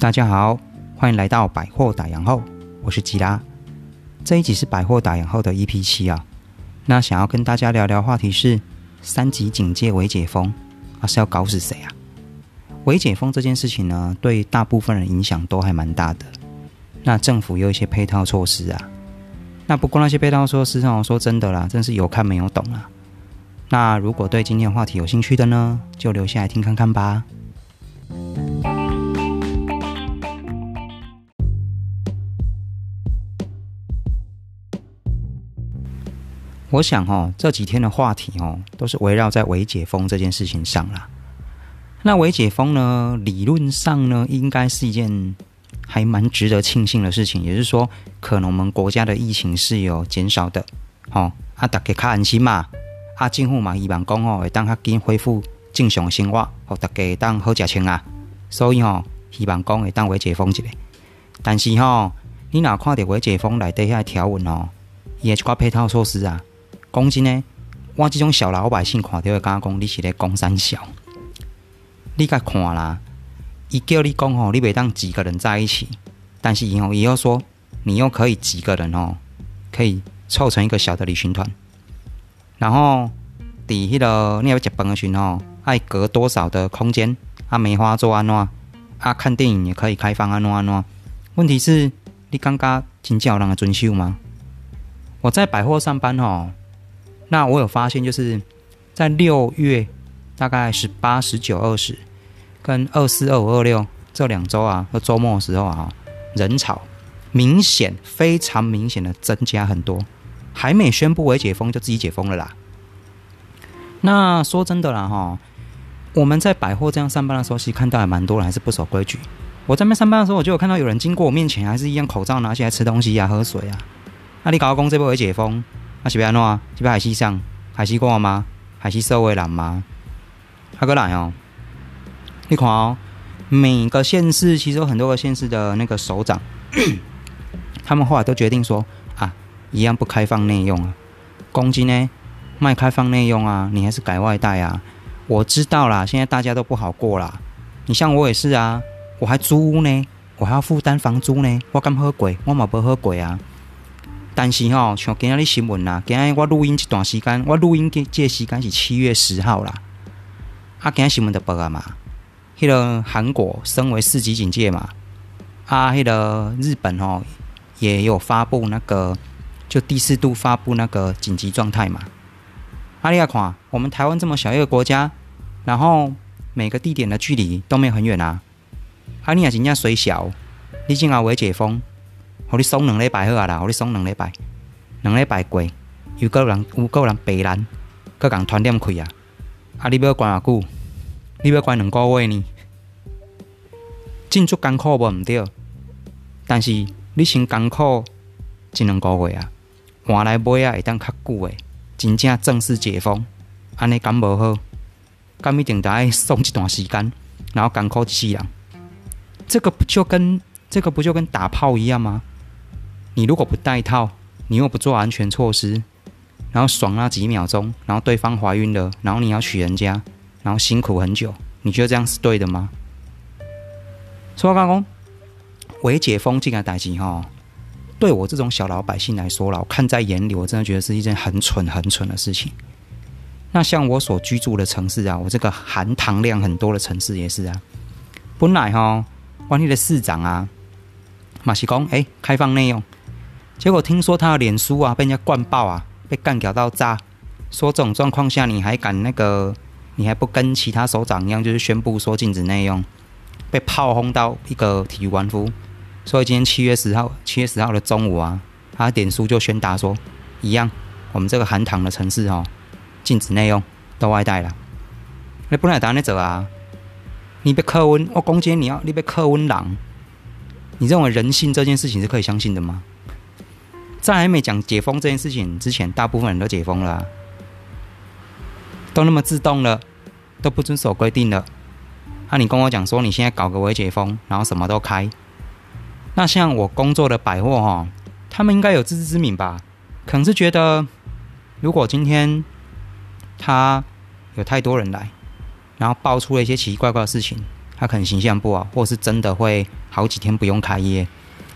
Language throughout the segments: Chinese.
大家好，欢迎来到百货打烊后，我是吉拉。这一集是百货打烊后的 EP 七啊。那想要跟大家聊聊话题是三级警戒微解封啊，是要搞死谁啊？微解封这件事情呢，对大部分人影响都还蛮大的。那政府有一些配套措施啊。那不过那些配套措施哦，说真的啦，真是有看没有懂啊。那如果对今天的话题有兴趣的呢，就留下来听看看吧。我想哦，这几天的话题哦，都是围绕在微解封这件事情上啦。那微解封呢，理论上呢，应该是一件还蛮值得庆幸的事情。也就是说，可能我们国家的疫情是有减少的。哦，啊，大家较安心嘛。啊，政府嘛，希望讲哦，会当较紧恢复正常生活，和大家当好食穿啊。所以吼，希望讲会当微解封一下。但是吼，你若看到微解封内底遐条文哦，伊个一寡配套措施啊。讲真呢，我这种小老百姓看到会感觉讲你是咧讲三小，你甲看啦，伊叫你讲吼，你袂当几个人在一起，但是以后也要说，你又可以几个人哦，可以凑成一个小的旅行团，然后伫迄个你要食饭的时候，爱隔多少的空间，啊梅花做安怎，啊看电影也可以开放安怎安怎，问题是，你感觉真正有人遵守吗？我在百货上班吼。那我有发现，就是在六月大概十八、十九、二十跟二四、二五、二六这两周啊，和周末的时候啊，人潮明显、非常明显的增加很多。还没宣布为解封，就自己解封了啦。那说真的啦，哈，我们在百货这样上班的时候，其实看到还蛮多人还是不守规矩。我在那边上班的时候，我就有看到有人经过我面前，还是一样口罩拿起来吃东西呀、喝水啊。那你搞工这波为解封？啊是要安怎？是要海西上海西过吗？海西社会人吗？还个来哦！你看哦，每个县市其实有很多个县市的那个首长，他们后来都决定说啊，一样不开放内用啊。公斤呢，卖开放内用啊，你还是改外带啊？我知道啦，现在大家都不好过啦。你像我也是啊，我还租屋呢，我还要负担房租呢，我敢喝鬼？我冇不喝鬼啊！但是吼，像今仔日新闻啦，今仔日我录音这段时间，我录音这这时间是七月十号啦。啊，今仔新闻就报啊嘛，迄个韩国升为四级警戒嘛，啊，迄个日本吼也有发布那个就第四度发布那个紧急状态嘛。阿里亚看，我们台湾这么小一个国家，然后每个地点的距离都没有很远啊。阿你也真正虽小，你正要为解封。互你爽两礼拜好啊啦，互你爽两礼拜，两礼拜过，又够人有够人白烂，搁共团点开啊！啊，你要关偌久？你要关两个月呢？进出艰苦无毋对，但是你先艰苦一两个月啊，换来买啊会当较久诶，真正正式解封，安尼敢无好？敢一定得爱爽一段时间，然后艰苦一世人。这个不就跟这个不就跟打炮一样吗？你如果不戴套，你又不做安全措施，然后爽那几秒钟，然后对方怀孕了，然后你要娶人家，然后辛苦很久，你觉得这样是对的吗？说刚刚，未解封这个代志哈，对我这种小老百姓来说了，我看在眼里，我真的觉得是一件很蠢、很蠢的事情。那像我所居住的城市啊，我这个含糖量很多的城市也是啊，本来哈，万一的市长啊，马西公哎，开放内用。结果听说他的脸书啊被人家灌爆啊，被干掉到炸。说这种状况下你还敢那个？你还不跟其他首长一样，就是宣布说禁止内用，被炮轰到一个体育官夫。所以今天七月十号，七月十号的中午啊，他脸书就宣达说，一样，我们这个含糖的城市哦，禁止内用，都外带了。你本来打那走啊？你被克温，我攻击你要你被克温狼。你认为人性这件事情是可以相信的吗？在还没讲解封这件事情之前，大部分人都解封了，都那么自动了，都不遵守规定了。那你跟我讲说你现在搞个微解封，然后什么都开，那像我工作的百货哈，他们应该有自知之明吧？可能是觉得，如果今天他有太多人来，然后爆出了一些奇奇怪怪的事情，他可能形象不好，或是真的会好几天不用开业。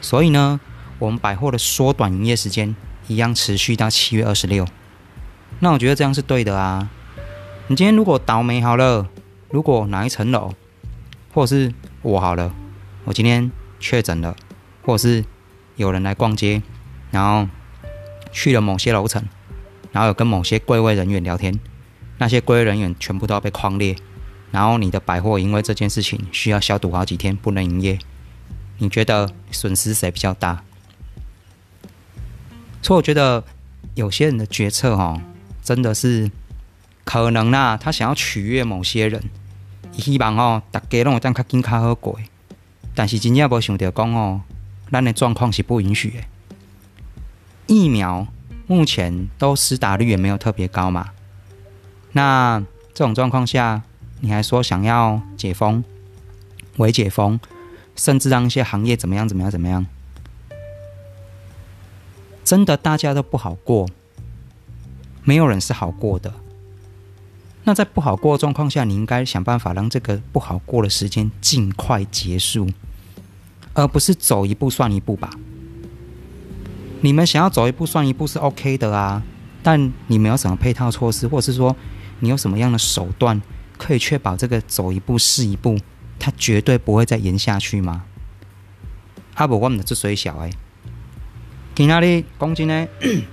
所以呢，我们百货的缩短营业时间一样持续到七月二十六。那我觉得这样是对的啊。你今天如果倒霉好了，如果哪一层楼，或者是我好了，我今天确诊了，或者是有人来逛街，然后去了某些楼层，然后有跟某些柜位人员聊天，那些柜位人员全部都要被框列，然后你的百货因为这件事情需要消毒好几天，不能营业，你觉得损失谁比较大？所以我觉得有些人的决策哦，真的是。可能啦，他想要取悦某些人，希望哦，大家拢有当较紧较好过。但是真正无想到讲哦，咱的状况是不允许的。疫苗目前都施打率也没有特别高嘛。那这种状况下，你还说想要解封、微解封，甚至让一些行业怎么样怎么样怎么样？真的大家都不好过，没有人是好过的。那在不好过的状况下，你应该想办法让这个不好过的时间尽快结束，而不是走一步算一步吧。你们想要走一步算一步是 OK 的啊，但你们有什么配套措施，或者是说你有什么样的手段，可以确保这个走一步是一步，它绝对不会再延下去吗？啊不，我们这水小诶，今仔日讲真诶，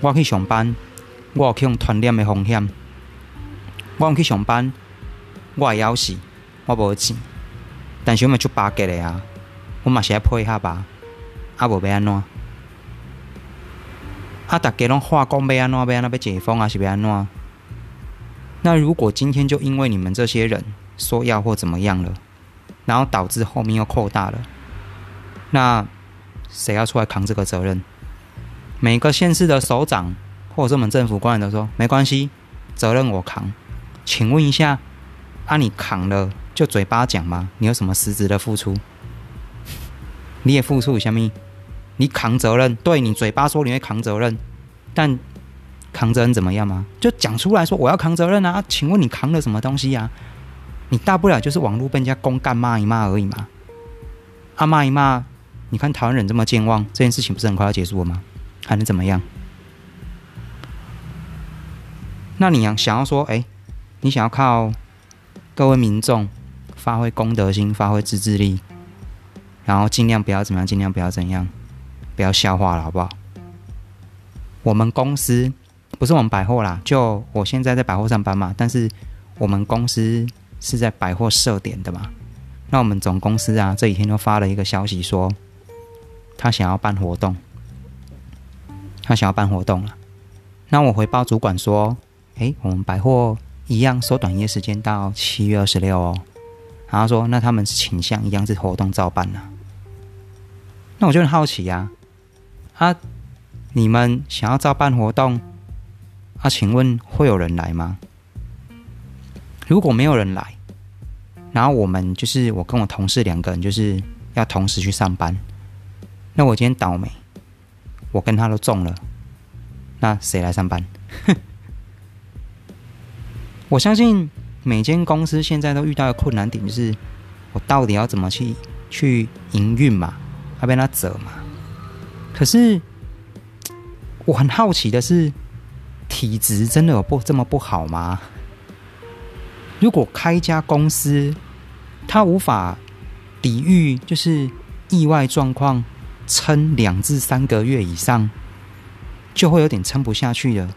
我去上班，我有去用传染诶风险。我去上班，我也要死，我无钱，但是我咪出八格的啊，我嘛是爱配合吧，啊无要安怎？啊，大家拢化工要安怎？要安怎要解封啊？是要安怎？那如果今天就因为你们这些人说要或怎么样了，然后导致后面又扩大了，那谁要出来扛这个责任？每个县市的首长或者是我们政府官员都说没关系，责任我扛。请问一下，啊，你扛了就嘴巴讲吗？你有什么实质的付出？你也付出什么？你扛责任，对你嘴巴说你会扛责任，但扛责任怎么样吗？就讲出来说我要扛责任啊！请问你扛了什么东西呀？你大不了就是网络被人家公干骂一骂而已嘛。啊骂一骂，你看台湾人这么健忘，这件事情不是很快要结束了吗？还能怎么样？那你想想要说，哎？你想要靠各位民众发挥公德心、发挥自制力，然后尽量不要怎么样，尽量不要怎样，不要笑话了，好不好？我们公司不是我们百货啦，就我现在在百货上班嘛，但是我们公司是在百货设点的嘛。那我们总公司啊，这几天就发了一个消息说，他想要办活动，他想要办活动了。那我回报主管说，哎，我们百货。一样缩短营业时间到七月二十六哦，然后说那他们是倾向一样是活动照办呢？那我就很好奇呀，啊，你们想要照办活动，啊，请问会有人来吗？如果没有人来，然后我们就是我跟我同事两个人就是要同时去上班，那我今天倒霉，我跟他都中了，那谁来上班？我相信每间公司现在都遇到的困难点就是，我到底要怎么去去营运嘛，要被他折嘛？可是我很好奇的是，体质真的有不这么不好吗？如果开一家公司，他无法抵御就是意外状况，撑两至三个月以上，就会有点撑不下去了。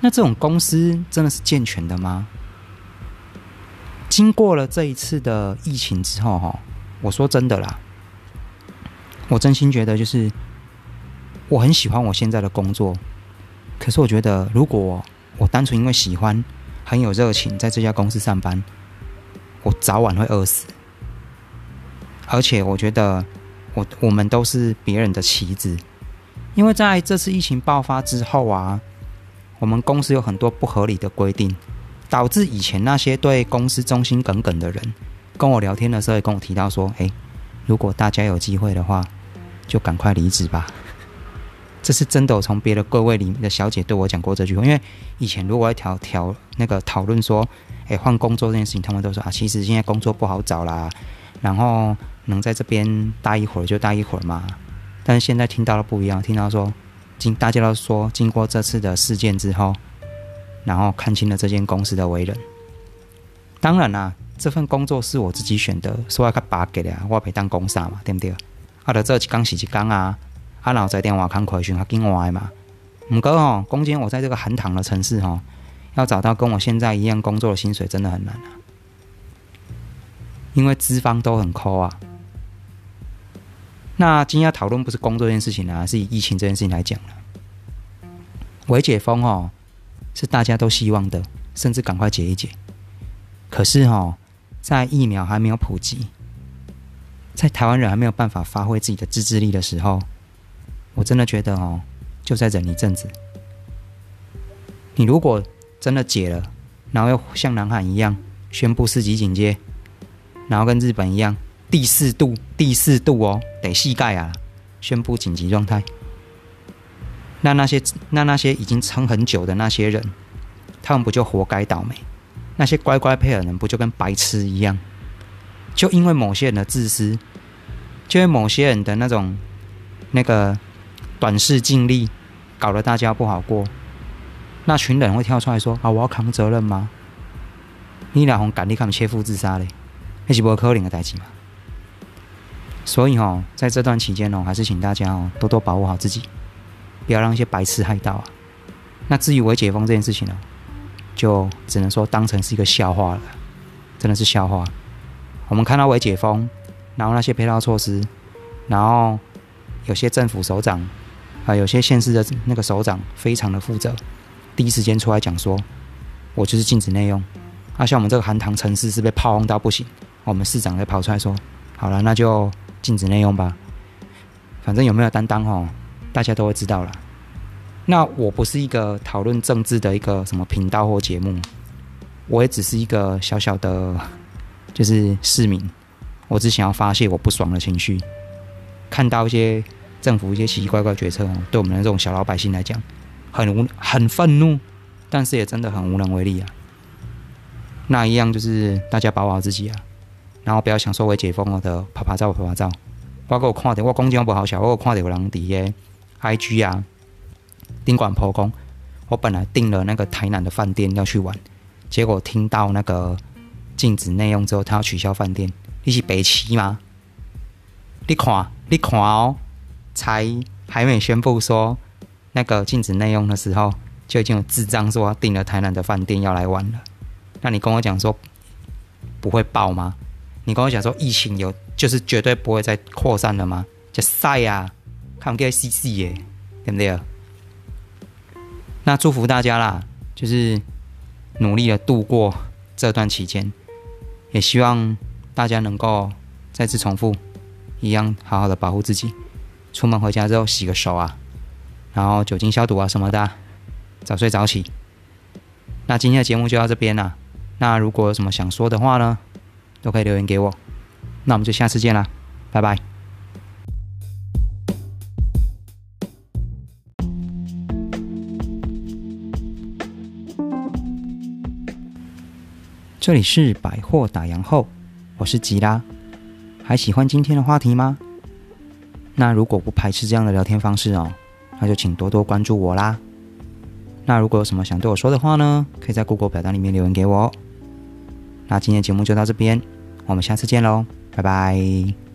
那这种公司真的是健全的吗？经过了这一次的疫情之后，哈，我说真的啦，我真心觉得就是我很喜欢我现在的工作，可是我觉得如果我单纯因为喜欢、很有热情在这家公司上班，我早晚会饿死。而且我觉得我我们都是别人的棋子，因为在这次疫情爆发之后啊。我们公司有很多不合理的规定，导致以前那些对公司忠心耿耿的人，跟我聊天的时候也跟我提到说：“诶，如果大家有机会的话，就赶快离职吧。”这是真的，我从别的柜位里面的小姐对我讲过这句话。因为以前如果要调调那个讨论说：“诶换工作这件事情，他们都说啊，其实现在工作不好找啦，然后能在这边待一会儿就待一会儿嘛。但是现在听到了不一样，听到说经大家都说经过这次的事件之后，然后看清了这间公司的为人。当然啦，这份工作是我自己选的，所以较巴给的，我陪当公司嘛，对不对？啊，得做一工是一工啊，啊，然后在电话看快讯较紧外嘛。唔过哦，攻坚我在这个寒塘的城市哦，要找到跟我现在一样工作的薪水真的很难啊，因为资方都很抠啊。那今天要讨论不是工作这件事情啊，是以疫情这件事情来讲了。微解封哦，是大家都希望的，甚至赶快解一解。可是哦，在疫苗还没有普及，在台湾人还没有办法发挥自己的自制力的时候，我真的觉得哦。就再忍一阵子。你如果真的解了，然后又像南海一样宣布四级警戒，然后跟日本一样第四度、第四度哦，得膝盖啊，宣布紧急状态。那那些那那些已经撑很久的那些人，他们不就活该倒霉？那些乖乖配合人不就跟白痴一样？就因为某些人的自私，就因为某些人的那种那个。短视尽力，搞得大家不好过。那群人会跳出来说：“啊，我要扛责任吗？”你俩红赶你看切腹自杀嘞，那是不可能的代志嘛。所以哦，在这段期间哦，还是请大家哦多多保护好自己，不要让一些白痴害到啊。那至于我解封这件事情呢，就只能说当成是一个笑话了，真的是笑话。我们看到我解封，然后那些配套措施，然后有些政府首长。啊，有些县市的那个首长非常的负责，第一时间出来讲说，我就是禁止内用。啊，像我们这个含糖城市是被炮轰到不行，我们市长再跑出来说，好了，那就禁止内用吧。反正有没有担当哦，大家都会知道了。那我不是一个讨论政治的一个什么频道或节目，我也只是一个小小的，就是市民，我只想要发泄我不爽的情绪，看到一些。政府一些奇奇怪怪决策，对我们的这种小老百姓来讲，很无很愤怒，但是也真的很无能为力啊。那一样就是大家保护好自己啊，然后不要想说为解封了的拍拍照、拍拍照。我给我看到，我公交不好笑，我看到有人伫个 IG 啊，宾馆破工。我本来订了那个台南的饭店要去玩，结果听到那个禁止内用之后，他要取消饭店。你是北齐吗？你看，你看哦。才还没宣布说那个禁止内用的时候，就已经有智障说订了台南的饭店要来玩了。那你跟我讲说不会爆吗？你跟我讲说疫情有就是绝对不会再扩散了吗？就晒呀，看不 C C 耶，对不对？那祝福大家啦，就是努力的度过这段期间，也希望大家能够再次重复一样，好好的保护自己。出门回家之后洗个手啊，然后酒精消毒啊什么的，早睡早起。那今天的节目就到这边啦。那如果有什么想说的话呢，都可以留言给我。那我们就下次见啦，拜拜。这里是百货打烊后，我是吉拉，还喜欢今天的话题吗？那如果不排斥这样的聊天方式哦，那就请多多关注我啦。那如果有什么想对我说的话呢，可以在 Google 表单里面留言给我哦。那今天节目就到这边，我们下次见喽，拜拜。